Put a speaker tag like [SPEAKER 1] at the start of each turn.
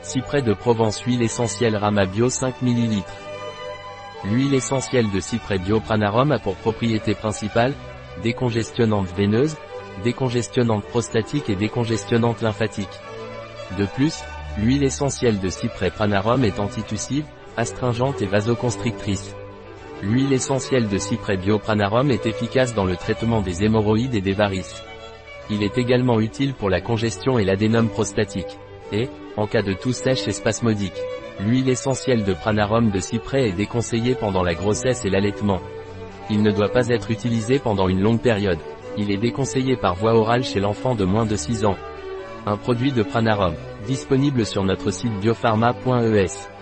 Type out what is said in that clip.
[SPEAKER 1] Cyprès de Provence Huile essentielle Rama Bio 5 ml. L'huile essentielle de cyprès bio Pranarum a pour propriété principale, décongestionnante veineuse, décongestionnante prostatique et décongestionnante lymphatique. De plus, l'huile essentielle de cyprès Pranarum est antitussive, astringente et vasoconstrictrice. L'huile essentielle de cyprès bio Pranarum est efficace dans le traitement des hémorroïdes et des varices. Il est également utile pour la congestion et l'adénome prostatique. Et, en cas de toux sèche et spasmodique, l'huile essentielle de pranarum de cyprès est déconseillée pendant la grossesse et l'allaitement. Il ne doit pas être utilisé pendant une longue période. Il est déconseillé par voie orale chez l'enfant de moins de 6 ans. Un produit de pranarum, disponible sur notre site biopharma.es.